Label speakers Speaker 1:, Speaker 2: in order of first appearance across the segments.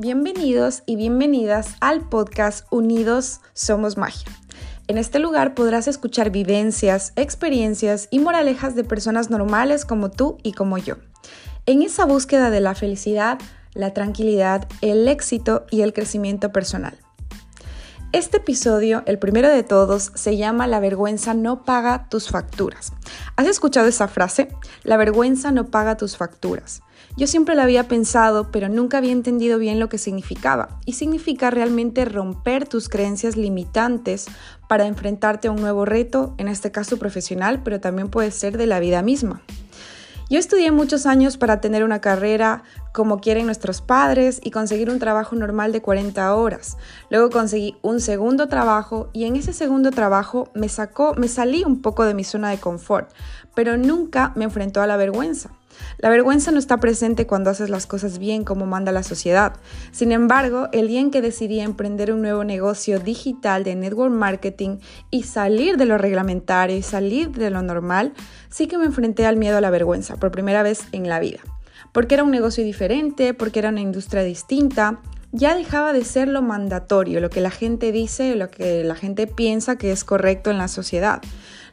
Speaker 1: Bienvenidos y bienvenidas al podcast Unidos Somos Magia. En este lugar podrás escuchar vivencias, experiencias y moralejas de personas normales como tú y como yo. En esa búsqueda de la felicidad, la tranquilidad, el éxito y el crecimiento personal. Este episodio, el primero de todos, se llama La vergüenza no paga tus facturas. ¿Has escuchado esa frase? La vergüenza no paga tus facturas. Yo siempre la había pensado, pero nunca había entendido bien lo que significaba. Y significa realmente romper tus creencias limitantes para enfrentarte a un nuevo reto, en este caso profesional, pero también puede ser de la vida misma. Yo estudié muchos años para tener una carrera como quieren nuestros padres y conseguir un trabajo normal de 40 horas. Luego conseguí un segundo trabajo y en ese segundo trabajo me sacó, me salí un poco de mi zona de confort, pero nunca me enfrentó a la vergüenza. La vergüenza no está presente cuando haces las cosas bien como manda la sociedad. Sin embargo, el día en que decidí emprender un nuevo negocio digital de network marketing y salir de lo reglamentario y salir de lo normal, sí que me enfrenté al miedo a la vergüenza por primera vez en la vida. Porque era un negocio diferente, porque era una industria distinta, ya dejaba de ser lo mandatorio, lo que la gente dice, lo que la gente piensa que es correcto en la sociedad.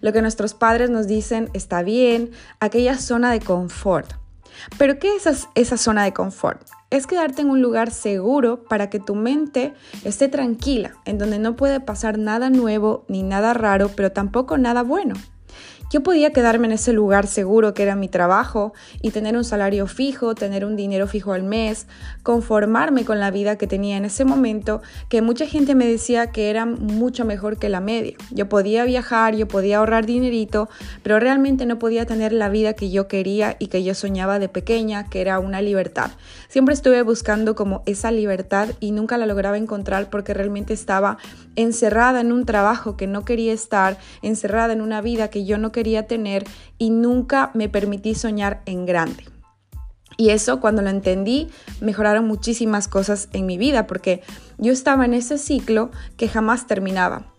Speaker 1: Lo que nuestros padres nos dicen está bien, aquella zona de confort. Pero ¿qué es esa zona de confort? Es quedarte en un lugar seguro para que tu mente esté tranquila, en donde no puede pasar nada nuevo ni nada raro, pero tampoco nada bueno. Yo podía quedarme en ese lugar seguro que era mi trabajo y tener un salario fijo, tener un dinero fijo al mes, conformarme con la vida que tenía en ese momento, que mucha gente me decía que era mucho mejor que la media. Yo podía viajar, yo podía ahorrar dinerito, pero realmente no podía tener la vida que yo quería y que yo soñaba de pequeña, que era una libertad. Siempre estuve buscando como esa libertad y nunca la lograba encontrar porque realmente estaba encerrada en un trabajo que no quería estar, encerrada en una vida que yo no quería tener y nunca me permití soñar en grande. Y eso cuando lo entendí mejoraron muchísimas cosas en mi vida porque yo estaba en ese ciclo que jamás terminaba.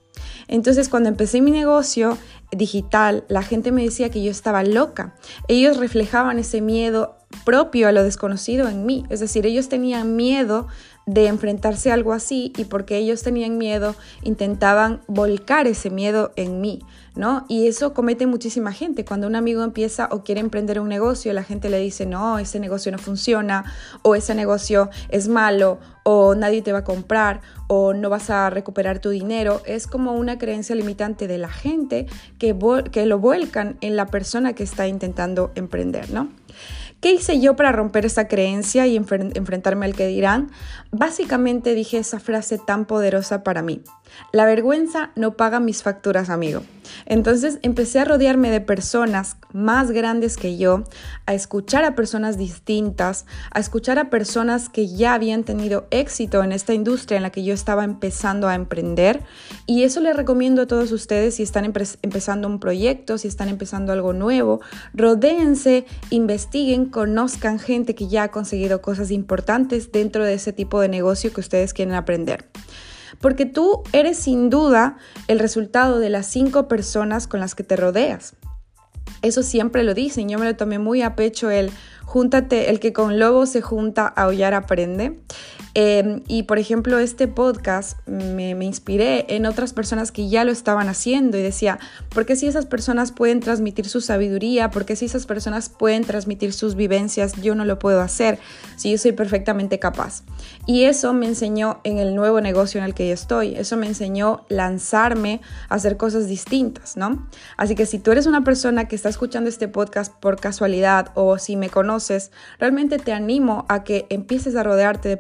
Speaker 1: Entonces cuando empecé mi negocio digital, la gente me decía que yo estaba loca. Ellos reflejaban ese miedo propio a lo desconocido en mí. Es decir, ellos tenían miedo de enfrentarse a algo así y porque ellos tenían miedo, intentaban volcar ese miedo en mí, ¿no? Y eso comete muchísima gente. Cuando un amigo empieza o quiere emprender un negocio, la gente le dice, no, ese negocio no funciona, o ese negocio es malo, o nadie te va a comprar, o no vas a recuperar tu dinero. Es como una creencia limitante de la gente que, que lo vuelcan en la persona que está intentando emprender, ¿no? ¿Qué hice yo para romper esa creencia y enfrentarme al que dirán? Básicamente dije esa frase tan poderosa para mí. La vergüenza no paga mis facturas, amigo. Entonces empecé a rodearme de personas más grandes que yo, a escuchar a personas distintas, a escuchar a personas que ya habían tenido éxito en esta industria en la que yo estaba empezando a emprender. Y eso les recomiendo a todos ustedes si están empezando un proyecto, si están empezando algo nuevo. Rodéense, investiguen, conozcan gente que ya ha conseguido cosas importantes dentro de ese tipo de negocio que ustedes quieren aprender. Porque tú eres sin duda el resultado de las cinco personas con las que te rodeas. Eso siempre lo dicen, yo me lo tomé muy a pecho el júntate, el que con lobo se junta, a aullar aprende. Em, y por ejemplo, este podcast me, me, inspiré en otras personas que ya lo estaban haciendo y decía, ¿por qué si esas personas pueden transmitir su sabiduría? ¿Por qué si esas personas pueden transmitir sus vivencias? Yo no lo puedo hacer si yo soy perfectamente capaz. Y eso me enseñó en el nuevo negocio en el que yo estoy. Eso me enseñó lanzarme a hacer cosas distintas, ¿no? Así que si tú eres una persona que está escuchando este podcast por casualidad o si me conoces, realmente te animo a que empieces a rodearte de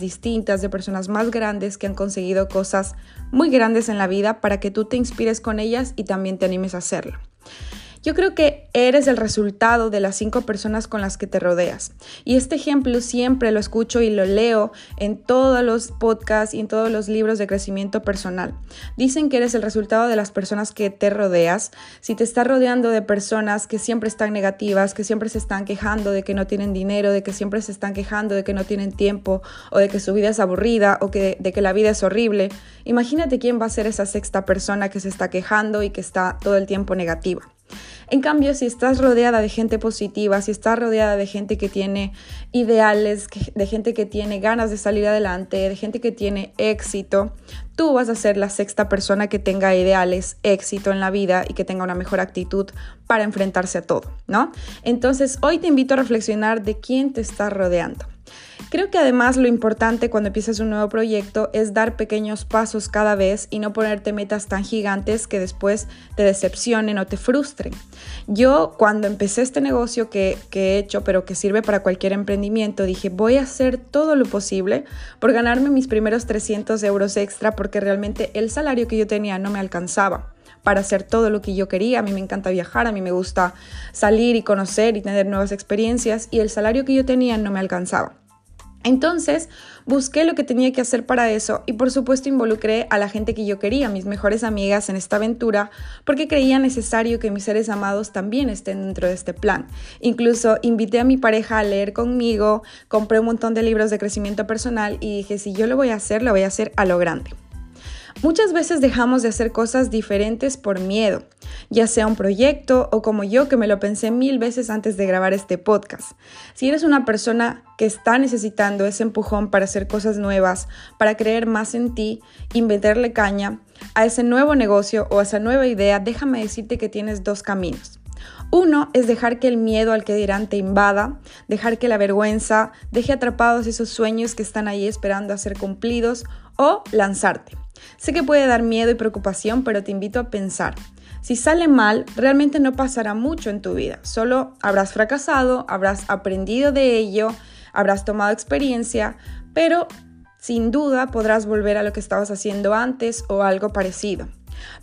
Speaker 1: distintas, de personas más grandes que han conseguido cosas muy grandes en la vida para que tú te inspires con ellas y también te animes a hacerlo. Yo creo que eres el resultado de las cinco personas con las que te rodeas. Y este ejemplo siempre lo escucho y lo leo en todos los podcasts y en todos los libros de crecimiento personal. Dicen que eres el resultado de las personas que te rodeas. Si te estás rodeando de personas que siempre están negativas, que siempre se están quejando de que no tienen dinero, de que siempre se están quejando de que no tienen tiempo o de que su vida es aburrida o que, de que la vida es horrible, imagínate quién va a ser esa sexta persona que se está quejando y que está todo el tiempo negativa. En cambio, si estás rodeada de gente positiva, si estás rodeada de gente que tiene ideales, de gente que tiene ganas de salir adelante, de gente que tiene éxito, tú vas a ser la sexta persona que tenga ideales, éxito en la vida y que tenga una mejor actitud para enfrentarse a todo, ¿no? Entonces, hoy te invito a reflexionar de quién te está rodeando. Creo que además lo importante cuando empiezas un nuevo proyecto es dar pequeños pasos cada vez y no ponerte metas tan gigantes que después te decepcionen o te frustren. Yo cuando empecé este negocio que, que he hecho, pero que sirve para cualquier emprendimiento, dije voy a hacer todo lo posible por ganarme mis primeros 300 euros extra porque realmente el salario que yo tenía no me alcanzaba para hacer todo lo que yo quería. A mí me encanta viajar, a mí me gusta salir y conocer y tener nuevas experiencias y el salario que yo tenía no me alcanzaba. Entonces busqué lo que tenía que hacer para eso y por supuesto involucré a la gente que yo quería, mis mejores amigas en esta aventura, porque creía necesario que mis seres amados también estén dentro de este plan. Incluso invité a mi pareja a leer conmigo, compré un montón de libros de crecimiento personal y dije, si yo lo voy a hacer, lo voy a hacer a lo grande. Muchas veces dejamos de hacer cosas diferentes por miedo, ya sea un proyecto o como yo que me lo pensé mil veces antes de grabar este podcast. Si eres una persona que está necesitando ese empujón para hacer cosas nuevas, para creer más en ti y caña a ese nuevo negocio o a esa nueva idea, déjame decirte que tienes dos caminos. Uno es dejar que el miedo al que dirán te invada, dejar que la vergüenza deje atrapados esos sueños que están ahí esperando a ser cumplidos o lanzarte. Sé que puede dar miedo y preocupación, pero te invito a pensar. Si sale mal, realmente no pasará mucho en tu vida. Solo habrás fracasado, habrás aprendido de ello, habrás tomado experiencia, pero sin duda podrás volver a lo que estabas haciendo antes o algo parecido.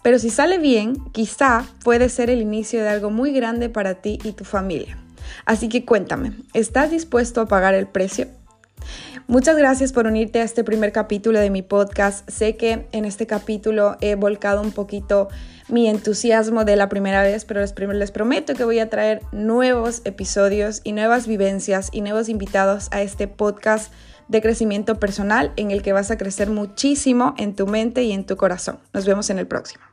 Speaker 1: Pero si sale bien, quizá puede ser el inicio de algo muy grande para ti y tu familia. Así que cuéntame, ¿estás dispuesto a pagar el precio? Muchas gracias por unirte a este primer capítulo de mi podcast. Sé que en este capítulo he volcado un poquito mi entusiasmo de la primera vez, pero les, prometo que voy a traer nuevos episodios y nuevas vivencias y nuevos invitados a este podcast de crecimiento personal en el que vas a crecer muchísimo en tu mente y en tu corazón. Nos vemos en el próximo.